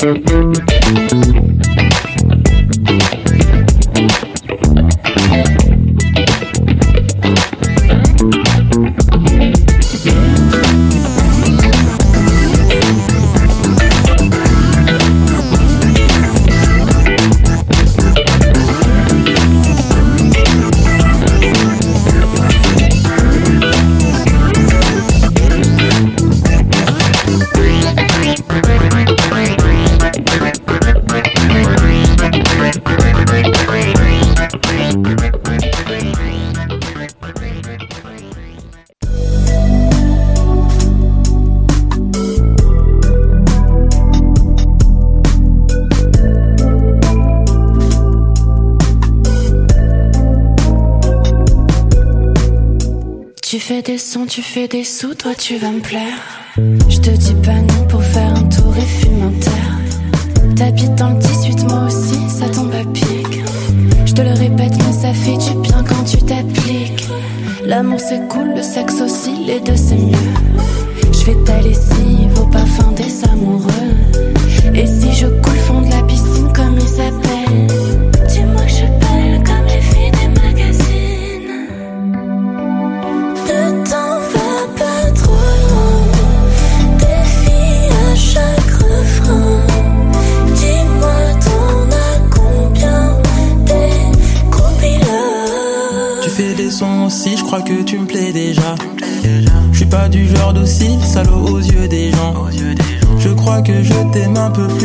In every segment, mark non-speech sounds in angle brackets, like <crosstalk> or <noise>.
Tu fais sons, tu fais des sous, toi tu vas me plaire. Je te dis pas non pour faire un tour et fume un terre. T'habites dans le 18, moi aussi, ça tombe à pic. Je te le répète, mais ça fait du bien quand tu t'appliques. L'amour c'est cool, le sexe aussi, les deux c'est mieux. Je fais ta lessive au parfum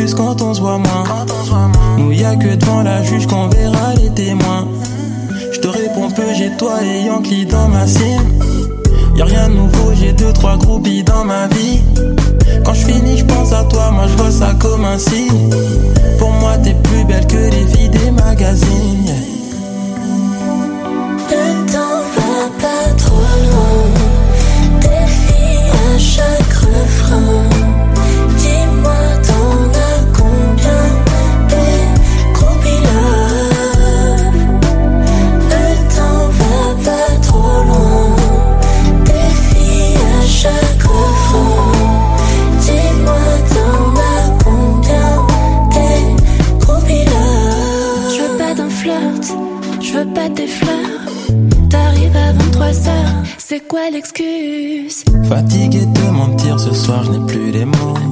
plus quand on se voit moins. Nous y a que devant la juge qu'on verra les témoins. Je te réponds peu, j'ai toi et Yankee dans ma cime. Y'a rien de nouveau, j'ai deux, trois groupies dans ma vie. Quand je finis, je pense à toi, moi je vois ça comme un signe. Ce soir je n'ai plus les mots.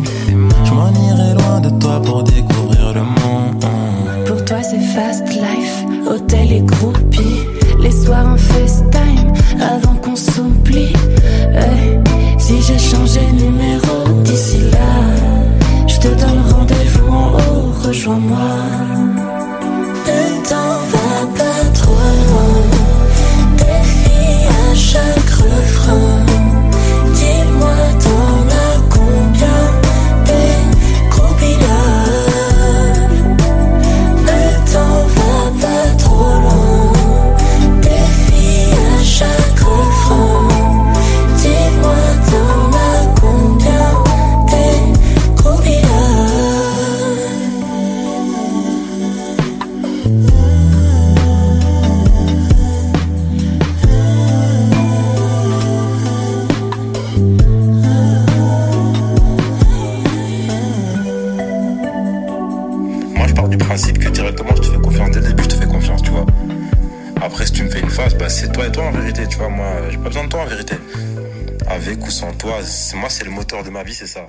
C'est ça.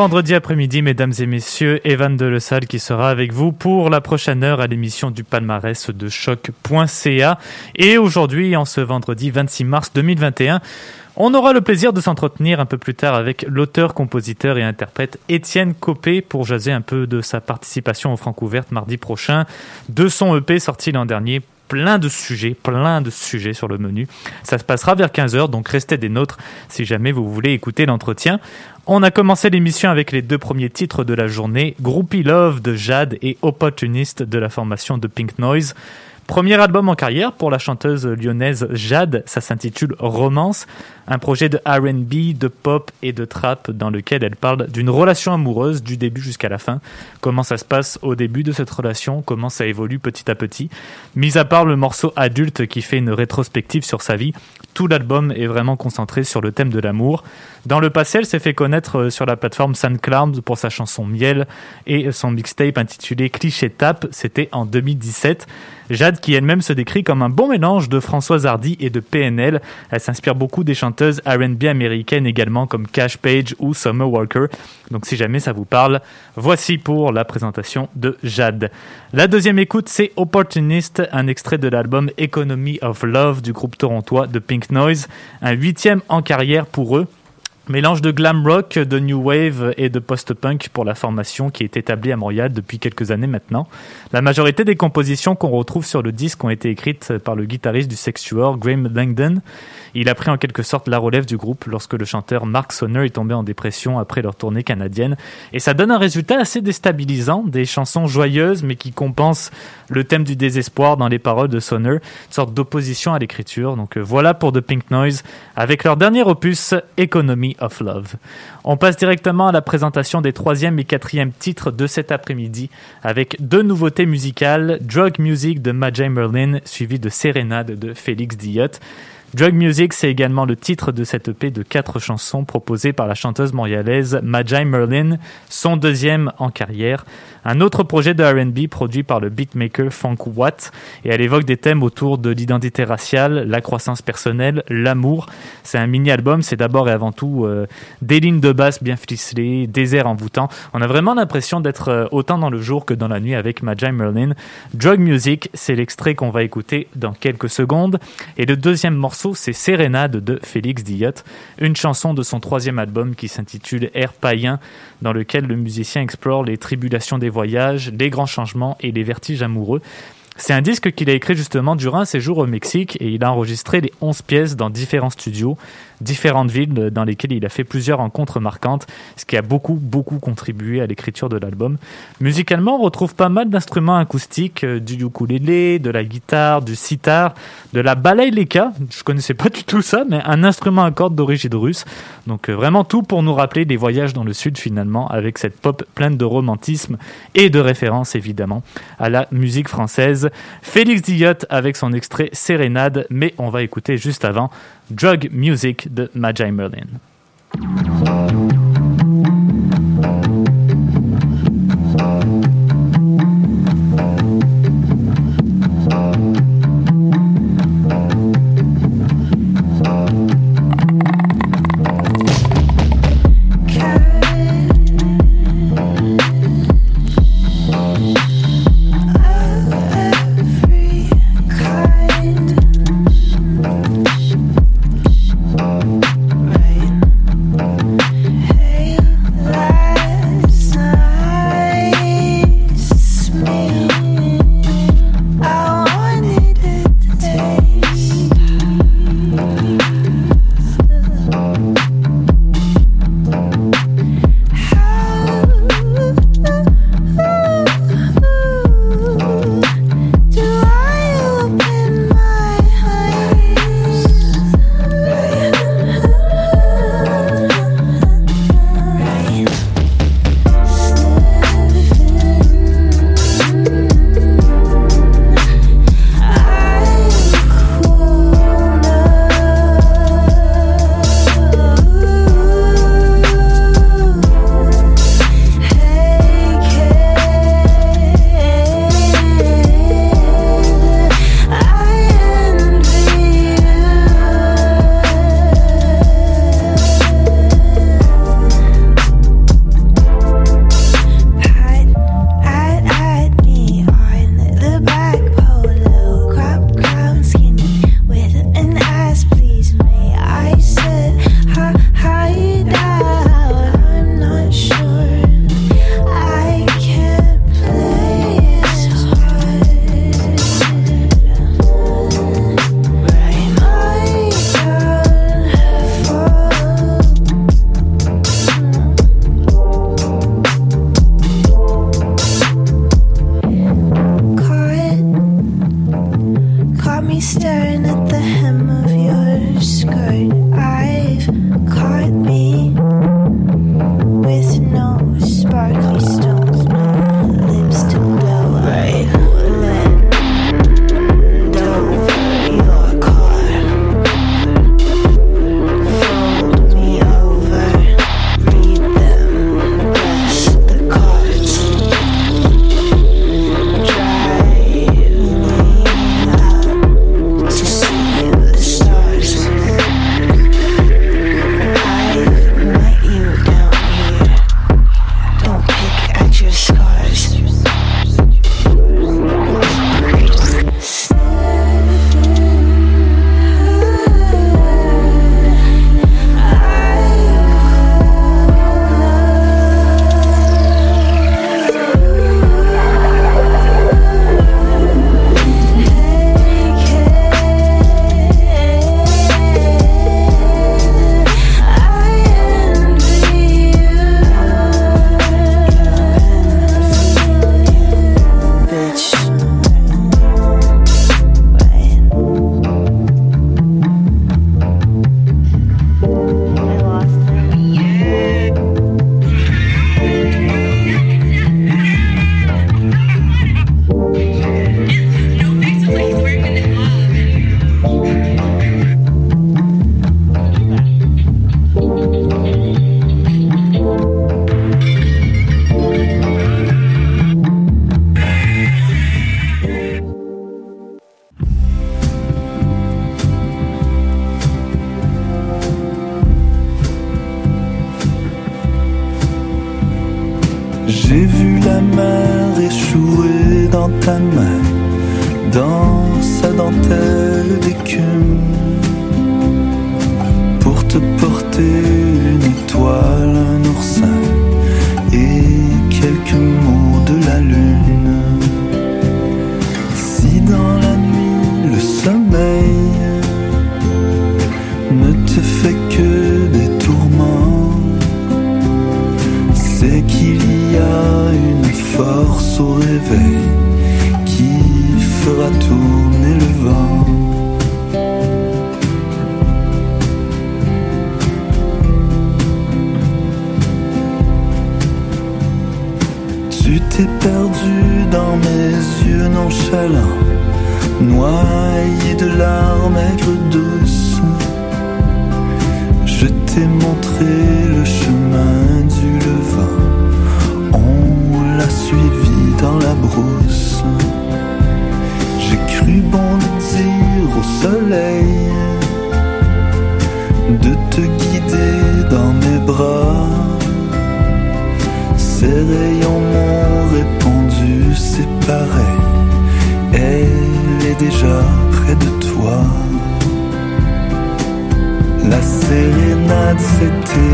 Vendredi après-midi, mesdames et messieurs. Evan de Le Salle qui sera avec vous pour la prochaine heure à l'émission du palmarès de choc.ca. Et aujourd'hui, en ce vendredi 26 mars 2021, on aura le plaisir de s'entretenir un peu plus tard avec l'auteur, compositeur et interprète Étienne Copé pour jaser un peu de sa participation au Francouverte mardi prochain, de son EP sorti l'an dernier plein de sujets, plein de sujets sur le menu. Ça se passera vers 15h, donc restez des nôtres si jamais vous voulez écouter l'entretien. On a commencé l'émission avec les deux premiers titres de la journée, Groupie Love de Jade et Opportuniste de la formation de Pink Noise. Premier album en carrière pour la chanteuse lyonnaise Jade, ça s'intitule Romance, un projet de RB, de pop et de trap dans lequel elle parle d'une relation amoureuse du début jusqu'à la fin. Comment ça se passe au début de cette relation, comment ça évolue petit à petit? Mis à part le morceau adulte qui fait une rétrospective sur sa vie, tout l'album est vraiment concentré sur le thème de l'amour. Dans le passé, elle s'est fait connaître euh, sur la plateforme SoundCloud pour sa chanson Miel et son mixtape intitulé Cliché Tape, c'était en 2017. Jade, qui elle-même se décrit comme un bon mélange de Françoise Hardy et de PNL, elle s'inspire beaucoup des chanteuses R&B américaines également comme Cash Page ou Summer Walker. Donc si jamais ça vous parle, voici pour la présentation de Jade. La deuxième écoute, c'est Opportunist, un extrait de l'album Economy of Love du groupe torontois de Pink Noise, un huitième en carrière pour eux. Mélange de glam rock, de new wave et de post-punk pour la formation qui est établie à Montréal depuis quelques années maintenant. La majorité des compositions qu'on retrouve sur le disque ont été écrites par le guitariste du Sexuor, Graham Langdon. Il a pris en quelque sorte la relève du groupe lorsque le chanteur Mark Sonner est tombé en dépression après leur tournée canadienne. Et ça donne un résultat assez déstabilisant, des chansons joyeuses mais qui compensent le thème du désespoir dans les paroles de Sonner, une sorte d'opposition à l'écriture. Donc euh, voilà pour The Pink Noise avec leur dernier opus, Economy of Love. On passe directement à la présentation des troisième et quatrième titres de cet après-midi avec deux nouveautés musicales, Drug Music de Majay Merlin suivi de Sérénade de Félix Diot. Drug Music, c'est également le titre de cette EP de quatre chansons proposées par la chanteuse montréalaise Majai Merlin, son deuxième en carrière. Un autre projet de R&B produit par le beatmaker Funk Watt et elle évoque des thèmes autour de l'identité raciale, la croissance personnelle, l'amour. C'est un mini-album, c'est d'abord et avant tout euh, des lignes de basse bien ficelées, des airs envoûtants. On a vraiment l'impression d'être euh, autant dans le jour que dans la nuit avec Majai Merlin. Drug Music, c'est l'extrait qu'on va écouter dans quelques secondes. Et le deuxième morceau c'est Sérénade de Félix Diot, une chanson de son troisième album qui s'intitule Air païen, dans lequel le musicien explore les tribulations des voyages, les grands changements et les vertiges amoureux. C'est un disque qu'il a écrit justement durant un séjour au Mexique et il a enregistré les 11 pièces dans différents studios, différentes villes dans lesquelles il a fait plusieurs rencontres marquantes, ce qui a beaucoup, beaucoup contribué à l'écriture de l'album. Musicalement, on retrouve pas mal d'instruments acoustiques, euh, du ukulélé, de la guitare, du sitar, de la balalaïka. Je connaissais pas du tout ça, mais un instrument à cordes d'origine russe. Donc euh, vraiment tout pour nous rappeler des voyages dans le sud finalement, avec cette pop pleine de romantisme et de références évidemment à la musique française. Félix Diot avec son extrait Sérénade, mais on va écouter juste avant Drug Music de Majai Merlin. Sérénade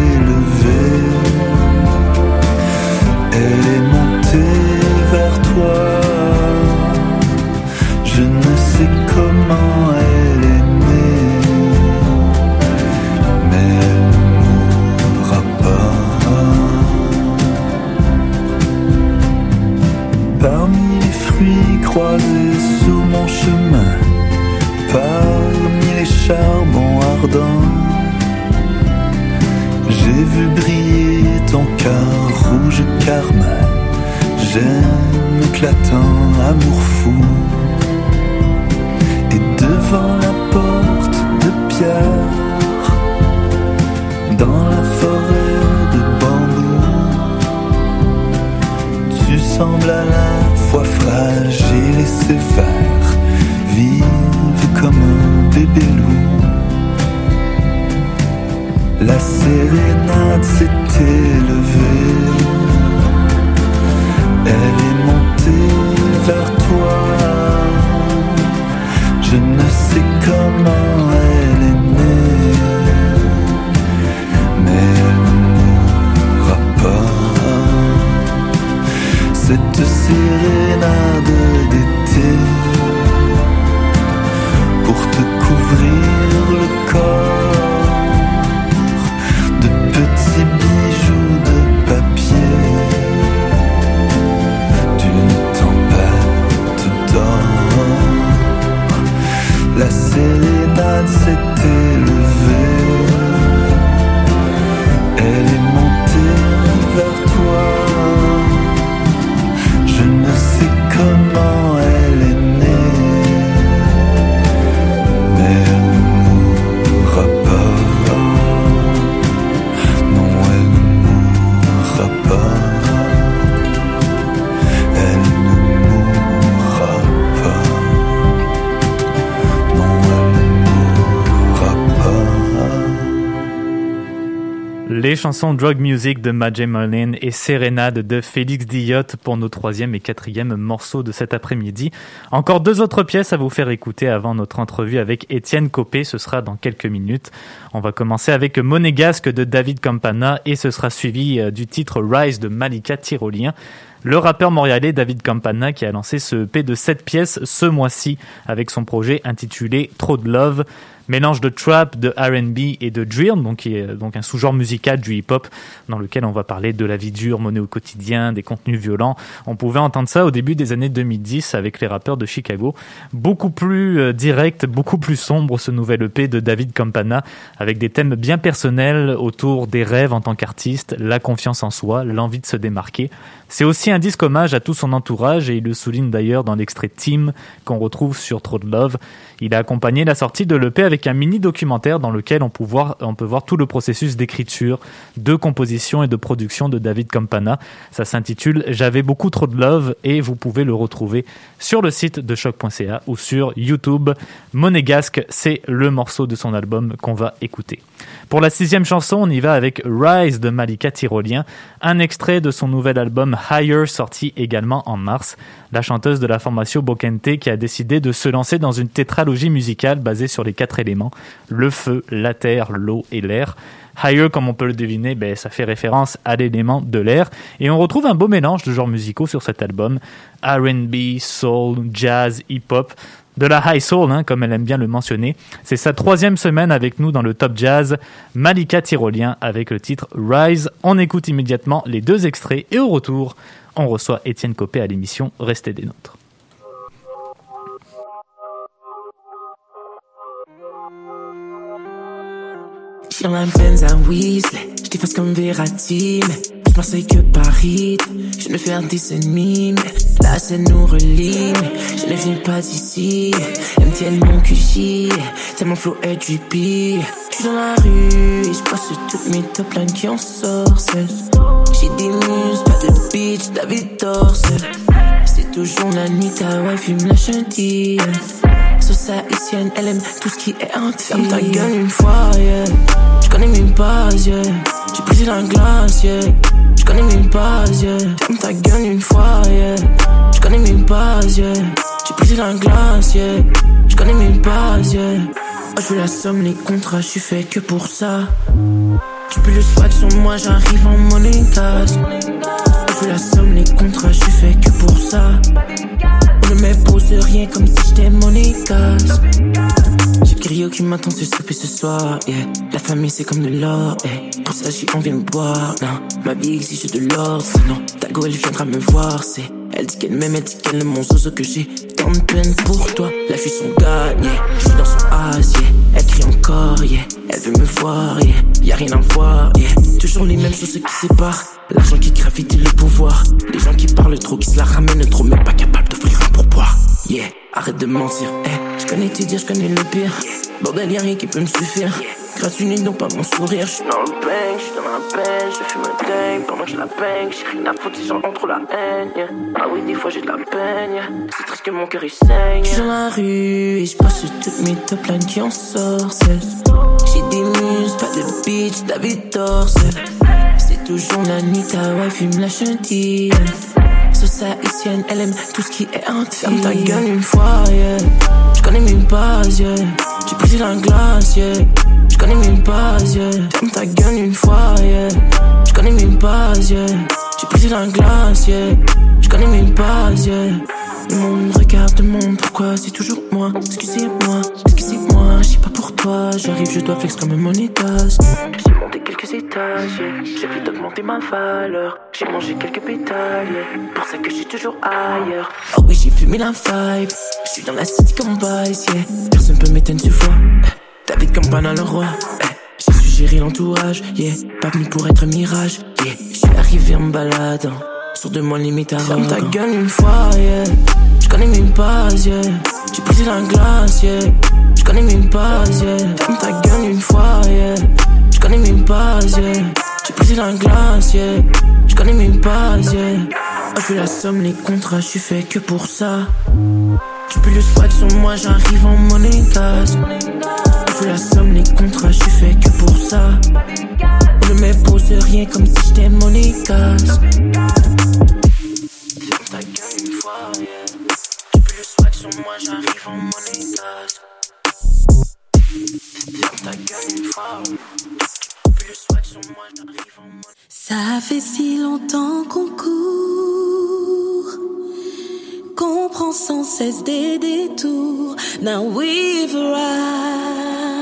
les chansons Drug Music de Majay Marlin et Sérénade de Félix Diot pour nos troisième et quatrième morceaux de cet après-midi. Encore deux autres pièces à vous faire écouter avant notre entrevue avec Étienne Copé, ce sera dans quelques minutes. On va commencer avec Monégasque de David Campana et ce sera suivi euh, du titre Rise de Malika Tyrolien. Le rappeur montréalais David Campana qui a lancé ce EP de 7 pièces ce mois-ci avec son projet intitulé Trop de Love. Mélange de trap, de R&B et de drill, donc qui est donc un sous-genre musical du hip-hop dans lequel on va parler de la vie dure menée au quotidien, des contenus violents. On pouvait entendre ça au début des années 2010 avec les rappeurs de Chicago. Beaucoup plus euh, direct, beaucoup plus sombre ce nouvel EP de David Campana avec des thèmes bien personnels autour des rêves en tant qu'artiste, la confiance en soi, l'envie de se démarquer. C'est aussi un disque hommage à tout son entourage et il le souligne d'ailleurs dans l'extrait Team qu'on retrouve sur Trop de Love. Il a accompagné la sortie de l'EP avec un mini documentaire dans lequel on peut voir, tout le processus d'écriture, de composition et de production de David Campana. Ça s'intitule J'avais beaucoup trop de love et vous pouvez le retrouver sur le site de choc.ca ou sur YouTube. Monégasque, c'est le morceau de son album qu'on va écouter. Pour la sixième chanson, on y va avec Rise de Malika Tyrolien, un extrait de son nouvel album Higher sorti également en mars. La chanteuse de la formation Bokente qui a décidé de se lancer dans une tétralogie musicale basée sur les quatre éléments, le feu, la terre, l'eau et l'air. Higher, comme on peut le deviner, ben, ça fait référence à l'élément de l'air. Et on retrouve un beau mélange de genres musicaux sur cet album. R&B, soul, jazz, hip-hop de la high soul, hein, comme elle aime bien le mentionner. C'est sa troisième semaine avec nous dans le top jazz, Malika Tyrolien avec le titre Rise. On écoute immédiatement les deux extraits et au retour, on reçoit Étienne Copé à l'émission Restez des nôtres. Marseille que Paris. Je ne faire des ennemis, mais la scène nous relie, je ne viens pas d'ici. MTL mon QG, tellement flow est du pire. J'suis dans la rue et j'passe toutes mes top lines qui en sorcellent. J'ai des muses, pas de bitch, David Dorsel. Toujours la nuit, ta wife, il me lâche un deal. Sauce haïtienne, elle aime tout ce qui est entier. Ferme ta gueule une fois, yeah. J'connais mes bases, yeah. J'ai brisé la glace, yeah. J'connais mes bases, yeah. Ferme ta gueule une fois, yeah. J'connais mes bases, yeah. J'ai brisé la glace, yeah. J'connais mes bases, yeah. Oh, je veux la somme, les contrats, j'suis fait que pour ça. Tu peux le swag sur moi, j'arrive en je veux la somme, les contrats, j'suis fait que pour ça. On ne m'impose rien comme si j'étais monégasque. J'ai Grio qui m'attend sur souper ce soir, yeah. La famille c'est comme de l'or, yeah. Pour ça on vient me boire, non. Ma vie exige de l'ordre, sinon ta go elle viendra me voir, c'est. Elle dit qu'elle m'aime, elle dit qu'elle aime mon zozo que j'ai tant de peine pour toi. La fille son gars, yeah. Je suis dans son as, yeah. Elle veut me voir, yeah. Y a rien à voir, yeah. Toujours les mêmes choses qui séparent. L'argent qui gravite le pouvoir. Les gens qui parlent trop, qui se la ramènent trop, même pas capable d'offrir un pourboire. Yeah, arrête de mentir. Eh, je connais tes dires, je connais le pire. Bordel, y'a rien qui peut me suffire. Grâce une donc pas mon sourire. J'suis dans le bang, j'suis dans la peine, je fume pendant que je la bang. J'ai rien à foutre si j'en trop la haine. Ah oui, des fois j'ai de la peine. C'est triste que mon cœur il saigne. J'suis dans la rue et j'passe toutes mes top lines qui en sorcellent. J'ai des muses, pas de bitch, David Dorsel. C'est toujours la nuit, ta wife il me lâche un deal. Sauce haïtienne, elle aime tout ce qui est entier. Ferme ta gueule une fois, yeah. J'connais mes bases, yeah. J'ai brisé la glace, yeah. J'connais mes bases, yeah. Ferme ta gueule une fois, yeah. J'connais mes bases, yeah. J'ai brisé la glace, yeah. J'connais mes bases, yeah. Le monde regarde le monde, pourquoi c'est toujours moi? Excusez-moi, excusez-moi, je pas pour toi. J'arrive, je dois flex comme un monégas. J'ai monté quelques étages, yeah. j'ai pris d'augmenter ma valeur. J'ai mangé quelques pétales, yeah. pour ça que je suis toujours ailleurs. Oh oui, j'ai fumé la vibe, je suis dans la city comme Vice, yeah. Personne peut m'éteindre ce fois. David Campana le roi, eh. Gérer l'entourage, yeah. Pas venu pour être mirage, yeah. Je suis arrivé en me baladant. Sur de moi limite à Ferme ta gueule une fois, yeah. J'connais mes bases, yeah. J'ai brisé la glace, yeah. J'connais mes bases, yeah. Ferme ta gueule une fois, yeah. J'connais mes bases, yeah. J'ai brisé la glace, yeah. J'connais mes bases, yeah. Je veux la somme, les contrats, j'suis fait que pour ça. Tu J'peux le swag sur moi, j'arrive en monnaie gaz. J'veux la somme, les contrats, j'suis fait que pour ça. Ne me pose rien comme si j'étais monnaie gaz. Ferme ta gueule une fois, yeah. J'peux le swag sur moi, j'arrive en monnaie gaz. Ferme ta gueule une fois, Tu fais le swag sur moi t'arrives en monégasque. Ça fait si longtemps qu'on court qu'on prend sans cesse des détours. Now we've arrived.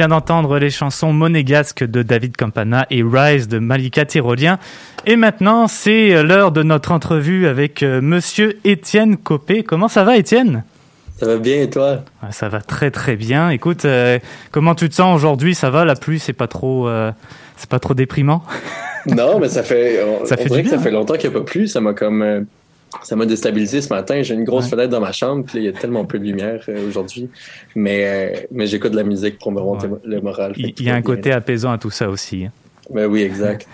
Vient d'entendre les chansons monégasques de David Campana et Rise de Malika Tyrolien. Et maintenant, c'est l'heure de notre entrevue avec euh, monsieur Étienne Copé. Comment ça va, Étienne? Ça va bien et toi? Ça va très très bien. Écoute, euh, comment tu te sens aujourd'hui? Ça va La pluie, c'est pas trop, euh, c'est pas trop déprimant? Non, mais ça fait. On, Ça on fait dirait du que ça fait longtemps qu'il n'y a pas plu. Ça m'a comme. Ça m'a déstabilisé ce matin. J'ai une grosse fenêtre dans ma chambre, puis il y a tellement peu de lumière euh, aujourd'hui. Mais, euh, mais j'écoute de la musique pour me remonter le moral. Il y a un bien. côté apaisant à tout ça aussi. Ben oui, exact.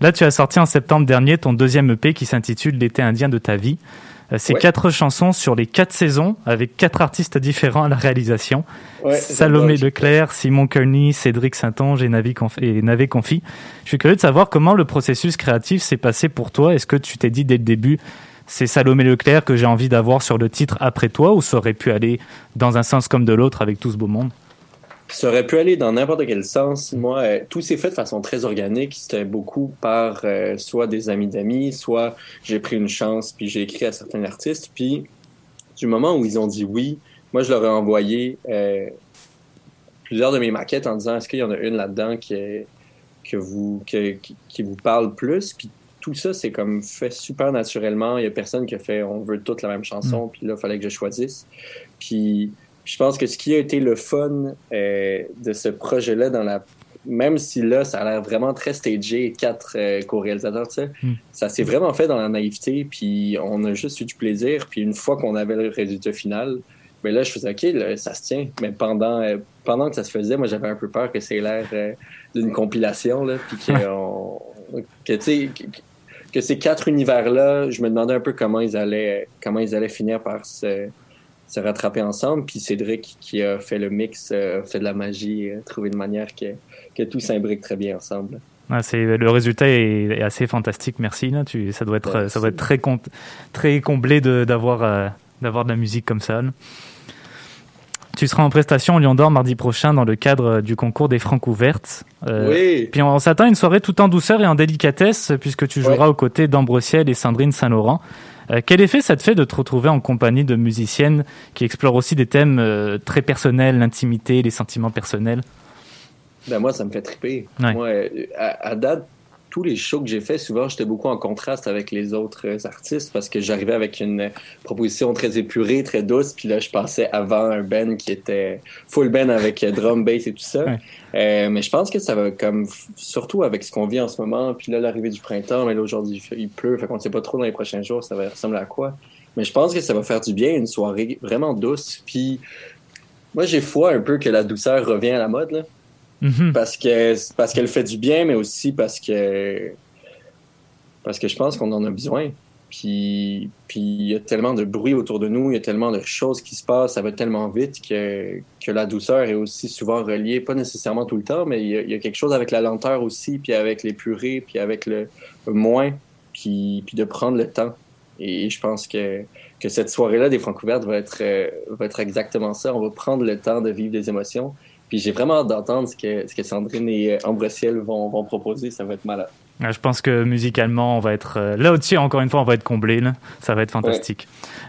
Là, tu as sorti en septembre dernier ton deuxième EP qui s'intitule L'été indien de ta vie. Euh, C'est Ouais. quatre chansons sur les quatre saisons avec quatre artistes différents à la réalisation. Ouais, Salomé. Leclerc, Simon Kearney, Cédric Saint-Onge et, Navi Conf- et Navé Confi. Je suis curieux de savoir comment le processus créatif s'est passé pour toi. Est-ce que tu t'es dit dès le début, c'est Salomé Leclerc que j'ai envie d'avoir sur le titre après toi ou ça aurait pu aller dans un sens comme de l'autre avec tout ce beau monde? Ça aurait pu aller dans n'importe quel sens. Moi, euh, tout s'est fait de façon très organique. C'était beaucoup par euh, soit des amis d'amis, soit j'ai pris une chance puis j'ai écrit à certains artistes. Puis du moment où ils ont dit oui, moi je leur ai envoyé euh, plusieurs de mes maquettes en disant est-ce qu'il y en a une là-dedans qui que vous que- qui, vous parle plus? Tout ça c'est comme fait super naturellement. Il y a personne qui a fait on veut toutes la même chanson. Puis là il fallait que je choisisse. Puis je pense que ce qui a été le fun euh, de ce projet-là, dans la même si là, ça a l'air vraiment très stagé, quatre euh, co-réalisateurs, tu sais, Mm. ça s'est vraiment fait dans la naïveté, puis on a juste eu du plaisir, puis une fois qu'on avait le résultat final, ben là, je faisais OK, là, ça se tient, mais pendant euh, pendant que ça se faisait, moi, j'avais un peu peur que c'est l'air euh, d'une compilation, là, puis que, <laughs> on- que tu sais, que, ces quatre univers-là, je me demandais un peu comment ils allaient comment ils allaient finir par se se rattraper ensemble. Puis Cédric, qui a fait le mix, euh, a fait de la magie, a trouvé une manière que, que tout s'imbrique très bien ensemble. Ah, c'est le résultat est, est assez fantastique. Merci. Là, tu, ça doit être, ça doit être très com- très comblé de d'avoir euh, d'avoir de la musique comme ça. là. Tu seras en prestation au Lion d'Or mardi prochain dans le cadre du concours des Francs ouvertes. Euh, Oui. Puis on s'attend à une soirée tout en douceur et en délicatesse puisque tu joueras aux côtés d'Ambre Ciel et Sandrine Saint-Laurent. Euh, quel effet ça te fait de te retrouver en compagnie de musiciennes qui explorent aussi des thèmes euh, très personnels, l'intimité, les sentiments personnels? Ben moi, ça me fait triper. Ouais. Moi, euh, à, à date, tous les shows que j'ai fait, souvent, j'étais beaucoup en contraste avec les autres artistes parce que j'arrivais avec une proposition très épurée, très douce, puis là, je passais avant un band qui était full band avec drum, bass et tout ça. Ouais. Euh, mais je pense que ça va comme, surtout avec ce qu'on vit en ce moment, puis là, l'arrivée du printemps, mais là, aujourd'hui, il pleut, fait qu'on sait pas trop dans les prochains jours, ça va ressembler à quoi. Mais je pense que ça va faire du bien, une soirée vraiment douce, puis moi, j'ai foi un peu que la douceur revient à la mode, là Mhm. parce que parce qu'elle fait du bien, mais aussi parce que parce que je pense qu'on en a besoin. Puis puis il y a tellement de bruit autour de nous, il y a tellement de choses qui se passent, ça va tellement vite que que la douceur est aussi souvent reliée, pas nécessairement tout le temps, mais il y a, quelque chose avec la lenteur aussi, puis avec les purées, puis avec le, le moins, puis puis de prendre le temps. Et je pense que que cette soirée-là des Francouvertes va être euh, va être exactement ça. On va prendre le temps de vivre des émotions. Puis j'ai vraiment hâte d'entendre ce que, ce que Sandrine et euh, Ambre Ciel vont, vont proposer. Ça va être malade. Ouais, Je pense que musicalement, on va être euh, là au-dessus. Encore une fois, on va être comblé. Ça va être fantastique.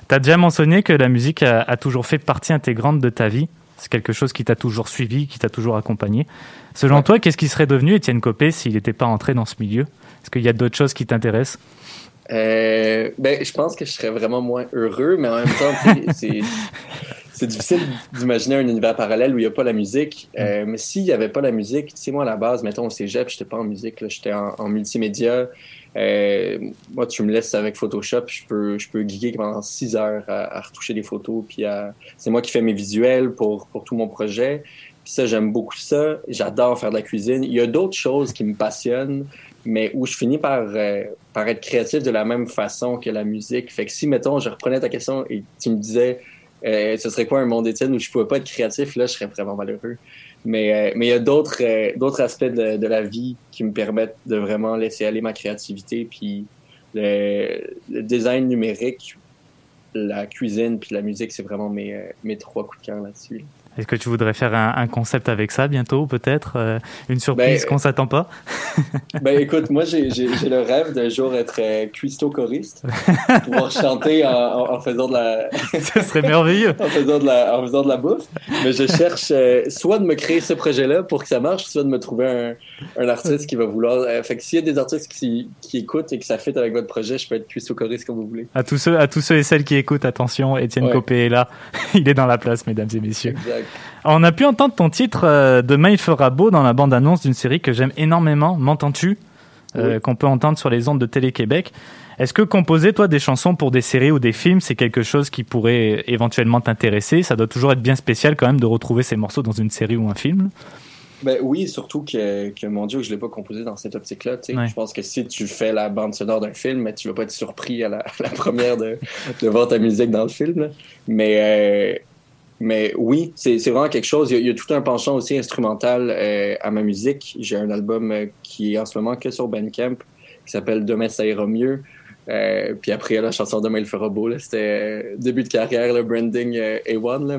Tu as déjà mentionné que la musique a, a toujours fait partie intégrante de ta vie. C'est quelque chose qui t'a toujours suivi, qui t'a toujours accompagné. Selon toi, qu'est-ce qui serait devenu Étienne Copé s'il n'était pas entré dans ce milieu? Est-ce qu'il y a d'autres choses qui t'intéressent? Euh, ben, je pense que je serais vraiment moins heureux, mais en même temps, <laughs> c'est c'est difficile d'imaginer un univers parallèle où il n'y a pas la musique. Euh, mais s'il n'y avait pas la musique, tu sais, moi, à la base, mettons, au cégep, j'étais pas en musique, là, j'étais en, en multimédia. Euh, moi, tu me laisses avec Photoshop, je peux, je peux geeker pendant six heures à, à retoucher des photos. Puis à- c'est moi qui fais mes visuels pour, pour tout mon projet. Puis ça, j'aime beaucoup ça. J'adore faire de la cuisine. Il y a d'autres choses qui me passionnent, mais où je finis par, euh, par être créatif de la même façon que la musique. Fait que si, mettons, je reprenais ta question et tu me disais, euh, ce serait quoi un monde étienne où je pouvais pas être créatif, là, je serais vraiment malheureux. Mais euh, mais il y a d'autres euh, d'autres aspects de, de la vie qui me permettent de vraiment laisser aller ma créativité. Puis le, le design numérique, la cuisine puis la musique, c'est vraiment mes, euh, mes trois coups de cœur là-dessus. là. Est-ce que tu voudrais faire un, un concept avec ça bientôt, peut-être euh, Une surprise Ben, qu'on s'attend pas? <laughs> Ben écoute, moi j'ai le rêve d'un jour être euh, cuistot choriste, pouvoir chanter en, en- en faisant de la. <laughs> Ce serait merveilleux. en, faisant de la, en faisant de la bouffe. Mais je cherche euh, soit de me créer ce projet-là pour que ça marche, soit de me trouver un, un artiste qui va vouloir. euh, fait que s'il y a des artistes qui, qui écoutent et que ça fit avec votre projet, je peux être cuistot choriste comme vous voulez. À tous ceux, à tous ceux et celles qui écoutent, attention, Étienne Ouais. Copé est là. <laughs> Il est dans la place, mesdames et messieurs. Exact. On a pu entendre ton titre euh, Demain il fera beau dans la bande-annonce d'une série que j'aime énormément, M'entends-tu Euh, Oui. Qu'on peut entendre sur les ondes de Télé-Québec. Est-ce que composer, toi, des chansons pour des séries ou des films, c'est quelque chose qui pourrait éventuellement t'intéresser? Ça doit toujours être bien spécial quand même de retrouver ces morceaux dans une série ou un film. Ben oui, surtout que, que mon Dieu, que je l'ai pas composé dans cette optique-là. Ouais. Je pense que si tu fais la bande sonore d'un film, ben, tu vas pas être surpris à la, <laughs> à la première de, de voir ta musique dans le film. Mais, euh, mais oui, c'est vraiment quelque chose. Il y, a, tout un penchant aussi instrumental euh, à ma musique. J'ai un album euh, qui est en ce moment que sur Bandcamp qui s'appelle Demain ça ira mieux. Euh, puis après, la chanson Demain il fera beau, c'était début de carrière, le branding euh, A1, là,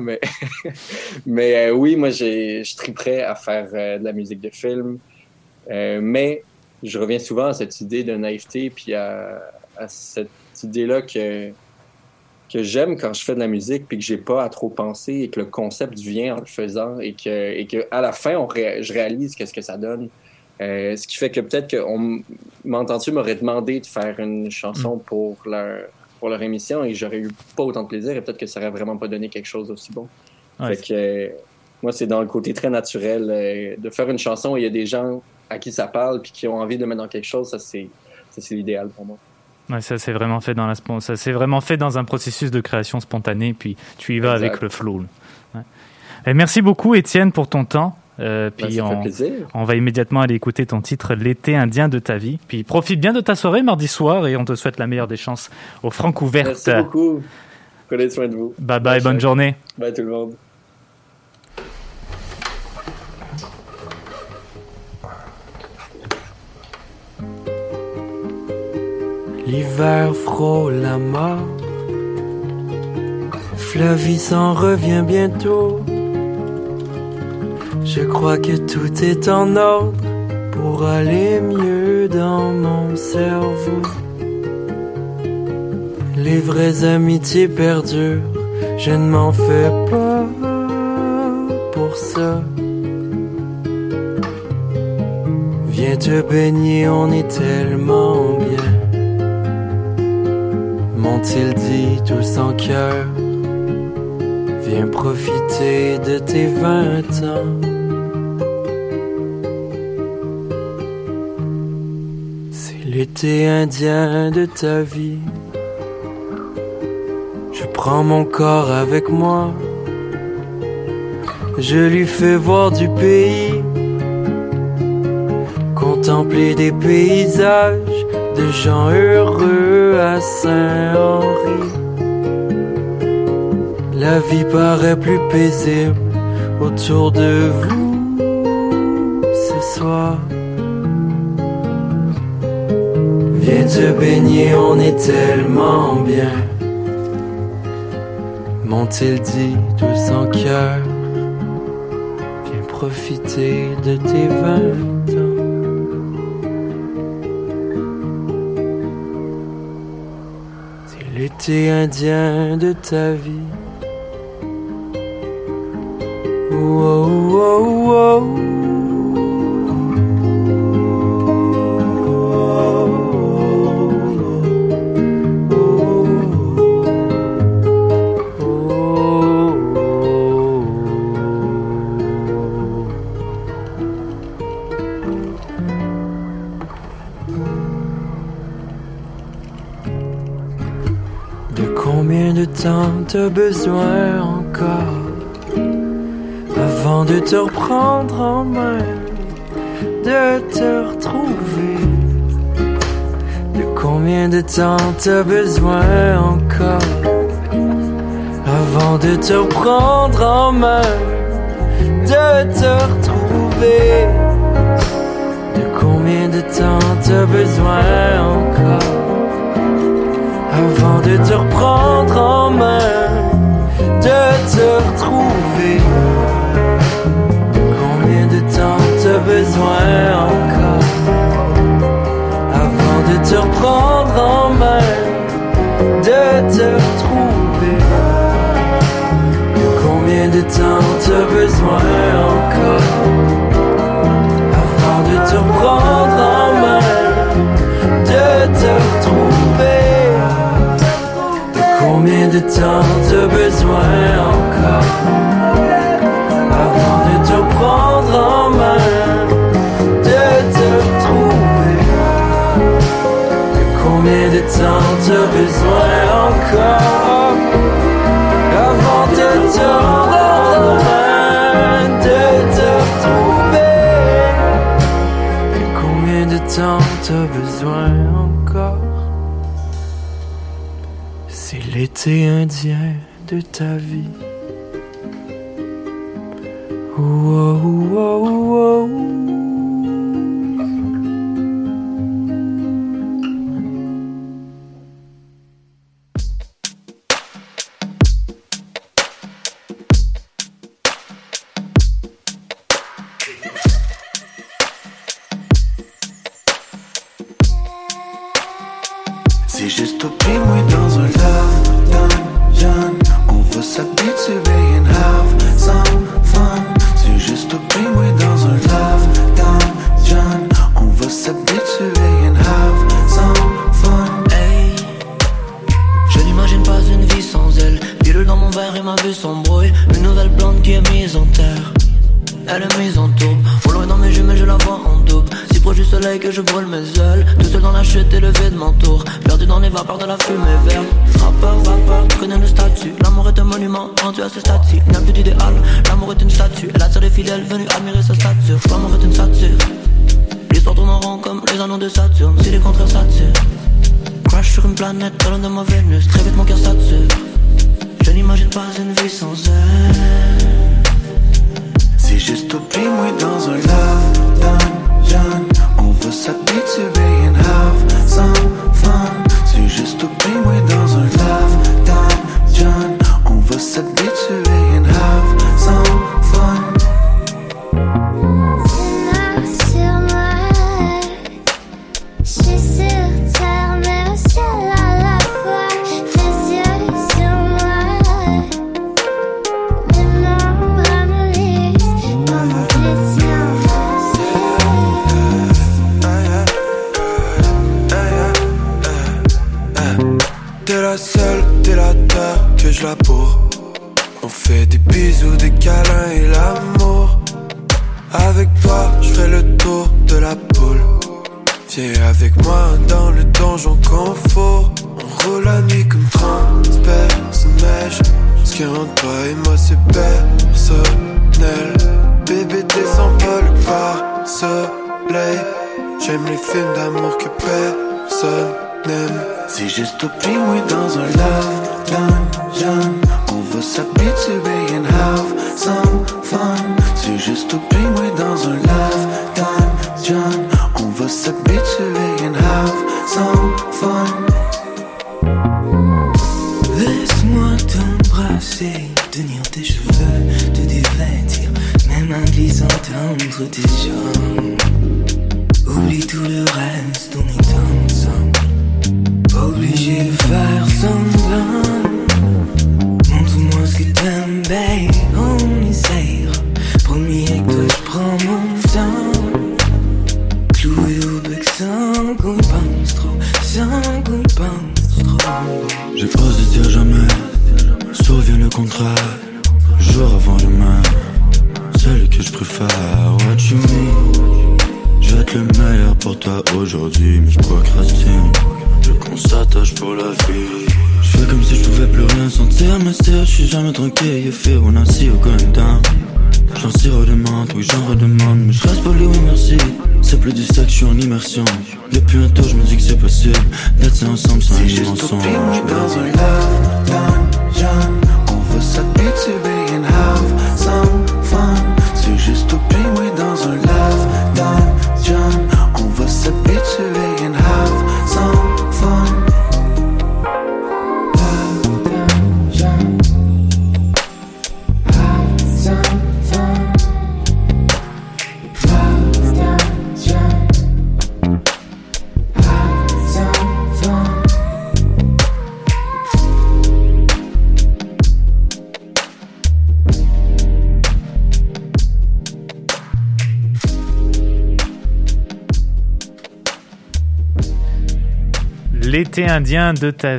mais, <laughs> oui, moi, je prêt à faire de la musique de film. Mais je reviens souvent à cette idée de naïveté, puis à cette idée-là que, que j'aime quand je fais de la musique, puis que j'ai pas à trop penser, et que le concept vient en le faisant, et que, et que à la fin, on ré- je réalise qu'est-ce que ça donne. Euh, ce qui fait que peut-être que on m'entends-tu m'aurait demandé de faire une chanson pour leur pour leur émission et j'aurais eu pas autant de plaisir et peut-être que ça aurait vraiment pas donné quelque chose d'aussi bon. Ouais, fait que euh, moi c'est dans le côté très naturel euh, de faire une chanson il y a des gens à qui ça parle puis qui ont envie de le mettre dans quelque chose, ça c'est ça c'est l'idéal pour moi. Ouais, ça c'est vraiment fait dans la ça c'est vraiment fait dans un processus de création spontanée, puis tu y vas Exact. avec le flow. Ouais. Et merci beaucoup Étienne pour ton temps. Euh, puis Ben, ça fait on, plaisir. on va immédiatement aller écouter ton titre L'été indien de ta vie. Puis profite bien de ta soirée mardi soir et on te souhaite la meilleure des chances au Francouverte. Merci beaucoup. Prenez soin de vous. Bye bye, bonne journée. Bye tout le monde. L'hiver frôle la mort. Flavie s'en revient bientôt. Je crois que tout est en ordre pour aller mieux dans mon cerveau. Les vraies amitiés perdurent, je ne m'en fais pas pour ça. Viens te baigner, on est tellement bien. M'ont-ils dit tous en cœur Viens profiter de tes vingt ans? C'est l'été indien de ta vie. Je prends mon corps avec moi. Je lui fais voir du pays. Contempler des paysages de gens heureux à Saint-Henri. La vie paraît plus paisible autour de vous ce soir. Viens te baigner, on est tellement bien. M'ont-ils dit tous en cœur? Viens profiter de tes vingt indien de ta vie. T'as besoin encore avant de te reprendre en main, de te retrouver? De combien de temps t'as besoin encore? Avant de te reprendre en main, de te retrouver? De combien de temps t'as besoin encore? avant de te reprendre en main, de te retrouver. Combien de temps t'as besoin encore avant de te reprendre en main, de te retrouver? Combien de temps t'as besoin encore avant de te reprendre en main? De temps t'as besoin encore avant de te reprendre en main, de te retrouver? De combien de temps t'as besoin encore? Avant de te reprendre en main, de te retrouver? De combien de temps t'as besoin L'été indien de ta vie. Wow, wow, Venus admirer sa stature. L'amour est une statue. L'histoire tourne en rond comme les anneaux de Saturne. Si les contraires s'attirent. Crash sur une planète, talon de ma Vénus. Très vite mon cœur sature. Je n'imagine pas une vie sans elle. C'est juste au pied, moi dans un love dungeon. On va s'habituer and have some fun. C'est juste au pied, moi dans un love dungeon. On va s'habituer de la poule. Viens avec moi dans le donjon confort. On roule la nuit comme transperce neige. Ce qui entre toi et moi, c'est personnel. Bébé, descends pas le. J'aime les films d'amour que personne n'aime. C'est juste au moi dans un love dungeon. On va s'habituer and have some fun. C'est juste au moi dans un love dungeon. On va s'habituer and have some fun. Laisse-moi t'embrasser, tenir tes cheveux, te dévêtir, mes mains glissantes entre tes jambes. Oublie tout le reste, L'été indien de ta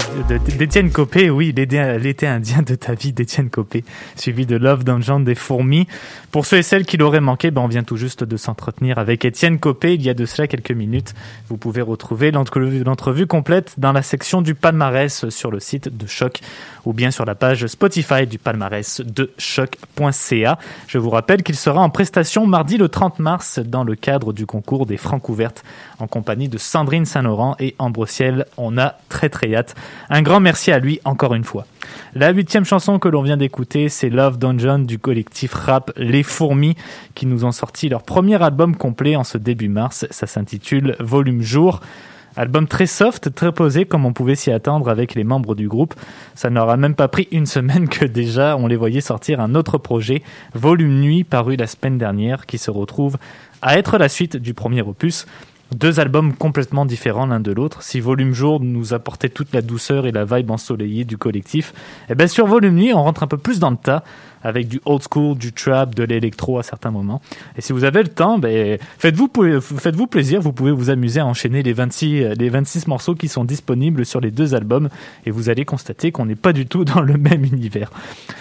d'Étienne Copé, oui, l'été indien de ta vie d'Étienne Copé, suivi de Love Dungeon des fourmis. Pour ceux et celles qui l'auraient manqué, ben on vient tout juste de s'entretenir avec Étienne Copé il y a de cela quelques minutes. Vous pouvez retrouver l'entrevue l'entrevue complète dans la section du palmarès sur le site de Choc ou bien sur la page Spotify du palmarès de choc.ca. Je vous rappelle qu'il sera en prestation mardi le 30 mars dans le cadre du concours des Francs ouvertes en compagnie de Sandrine Saint-Laurent et Ambrosiel. On a très très hâte. Un grand merci à lui encore une fois. La huitième chanson que l'on vient d'écouter, c'est Love Dungeon du collectif rap Les Fourmis qui nous ont sorti leur premier album complet en ce début mars. Ça s'intitule Volume Jour. Album très soft, très posé comme on pouvait s'y attendre avec les membres du groupe. Ça n'aura même pas pris une semaine que déjà on les voyait sortir un autre projet, Volume Nuit, paru la semaine dernière, qui se retrouve à être la suite du premier opus. Deux albums complètement différents l'un de l'autre. Si Volume Jour nous apportait toute la douceur et la vibe ensoleillée du collectif, et bien sur Volume Nuit, on rentre un peu plus dans le tas avec du old school, du trap, de l'électro à certains moments. Et si vous avez le temps, ben, faites-vous plaisir, vous pouvez vous amuser à enchaîner les 26, les 26 morceaux qui sont disponibles sur les deux albums et vous allez constater qu'on n'est pas du tout dans le <laughs> même univers.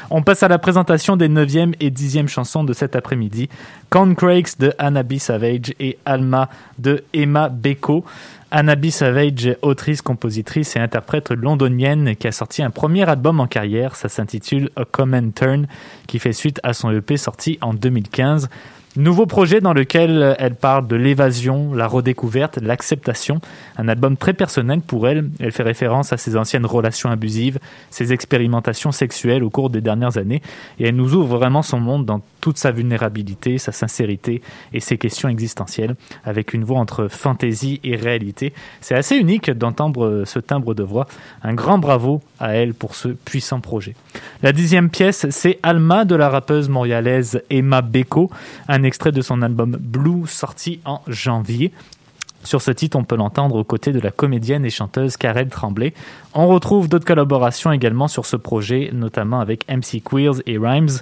On passe à la présentation des 9e et 10e chansons de cet après-midi. Concrakes de Anabi Savage et Alma de Emma Beko. Anabi Savage, autrice, compositrice et interprète londonienne qui a sorti un premier album en carrière, ça s'intitule A Common Turn, qui fait suite à son EP sorti en 2015. Nouveau projet dans lequel elle parle de l'évasion, la redécouverte, l'acceptation. Un album très personnel pour elle. Elle fait référence à ses anciennes relations abusives, ses expérimentations sexuelles au cours des dernières années. Et elle nous ouvre vraiment son monde dans toute sa vulnérabilité, sa sincérité et ses questions existentielles, avec une voix entre fantaisie et réalité. C'est assez unique d'entendre ce timbre de voix. Un grand bravo à elle pour ce puissant projet. La dixième pièce, c'est Alma de la rappeuse montréalaise Emma Beko, un extrait de son album Blue sorti en janvier. Sur ce titre, on peut l'entendre aux côtés de la comédienne et chanteuse Karel Tremblay. On retrouve d'autres collaborations également sur ce projet, notamment avec MC Queers et Rhymes.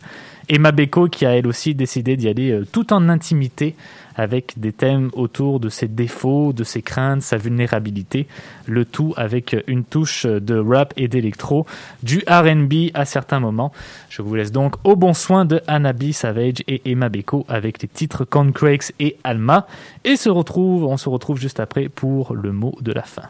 Emma Beko qui a elle aussi décidé d'y aller euh, tout en intimité avec des thèmes autour de ses défauts, de ses craintes, sa vulnérabilité, le tout avec une touche de rap et d'électro, du R&B à certains moments. Je vous laisse donc au bon soin de Anabi Savage et Emma Beko avec les titres Concrakes et Alma et se retrouve, on se retrouve juste après pour le mot de la fin.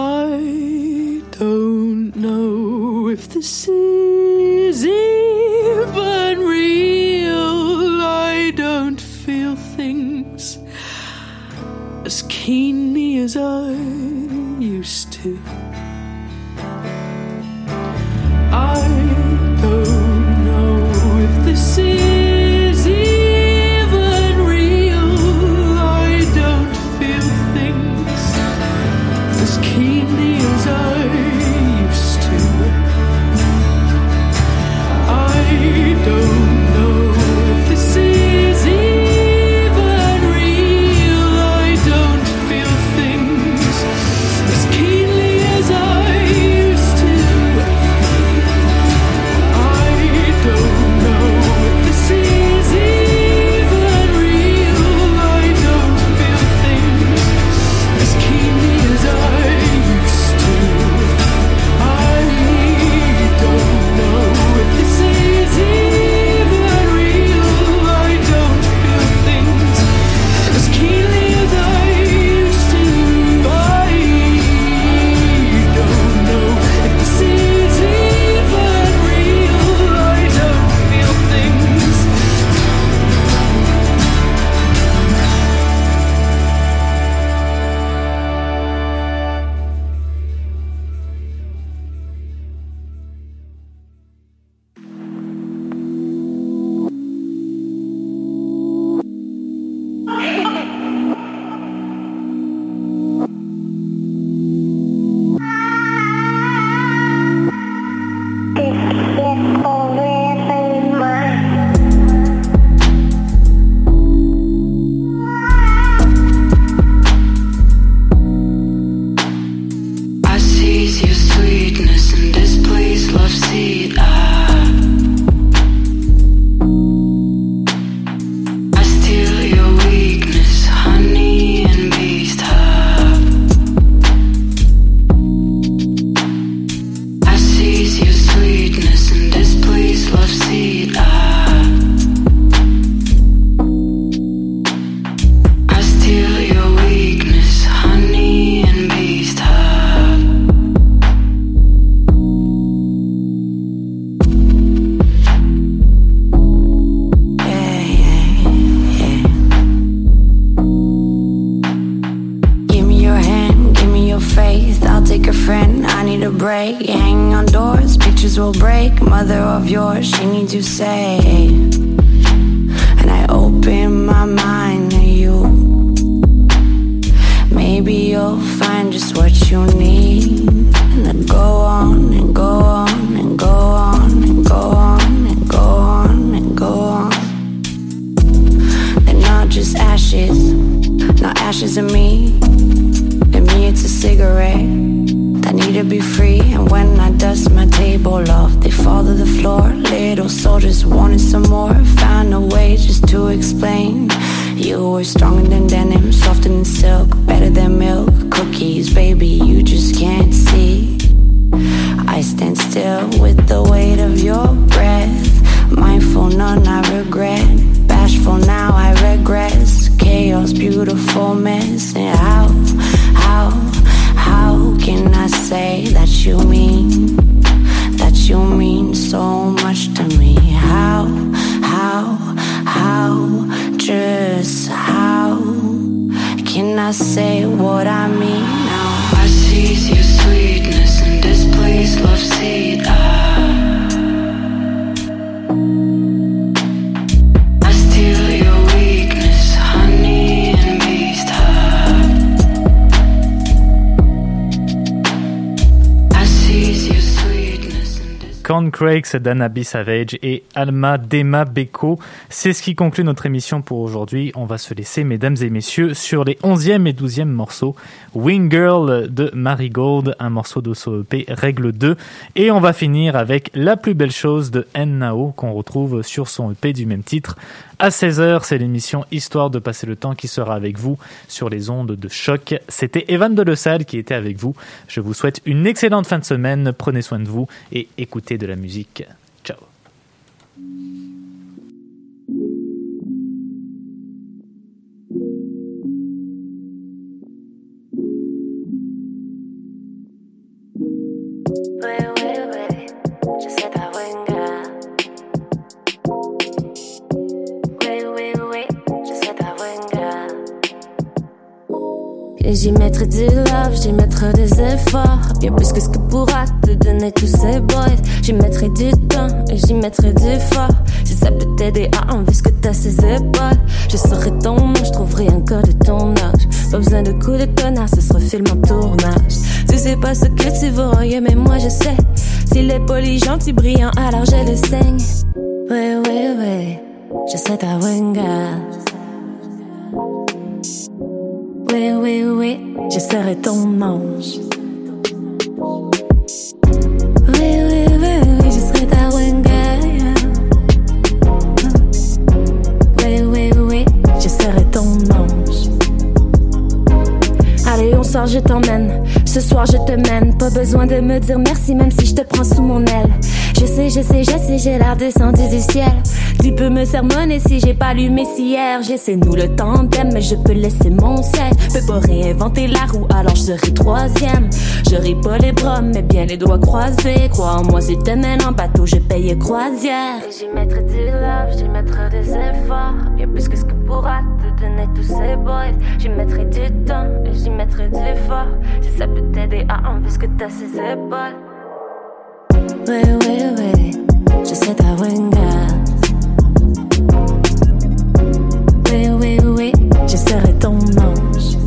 I don't know if this is even real. I don't feel things as keenly as I used to. Breaks d'Anabi Savage et Alma Dema Beko. C'est ce qui conclut notre émission pour aujourd'hui. On va se laisser, mesdames et messieurs, sur les 11e et 12e morceaux. Wing Girl de Marigold, un morceau de EP Règle 2. Et on va finir avec La plus belle chose de N. Nao qu'on retrouve sur son EP du même titre. À 16h, c'est l'émission Histoire de passer le temps qui sera avec vous sur les ondes de choc. C'était Evan de Lesalle qui était avec vous. Je vous souhaite une excellente fin de semaine. Prenez soin de vous et écoutez de la musique. Ciao. Et j'y mettrai du love, j'y mettrai des efforts. Bien plus que ce que pourra te donner tous ces boys. J'y mettrai du temps et j'y mettrai du fort. Si ça peut t'aider à enlever ce que t'as ses épaules. Je serai ton nom, je trouverai un code de ton âge. Pas besoin de coups de tonnerre, ce sera film en tournage. Tu sais pas ce que tu rien, mais moi je sais. S'il est poli, gentil, brillant, alors je le saigne. Oui, oui, oui, je serai ta winga. Je serai ton ange. Oui, oui, oui, oui, je serai ta winga. Oui, oui, oui, je serai ton ange. Allez, on sort, je t'emmène. Ce soir, je te mène. Besoin de me dire merci, même si je te prends sous mon aile. Je sais, je sais, je sais, j'ai l'air descendu du ciel. Tu peux me sermonner si j'ai pas lu mes hier. J'essaie nous le tandem, mais je peux laisser mon sel. Peux pas réinventer la roue, alors je serai troisième. J'aurai pas les bras, mais bien les doigts croisés. Crois en moi, si te en bateau, je paye croisière. Et j'y mettrai du love, j'y mettrai des efforts. Bien plus que ce que pourra te donner tous ces boys. J'y mettrai du temps et j'y mettrai du fort. Si ça peut t'aider à enlever ce que t'as ses épaules. Oui, oui, oui, je serai ta winga. Oui, oui, oui, je serai ton ange.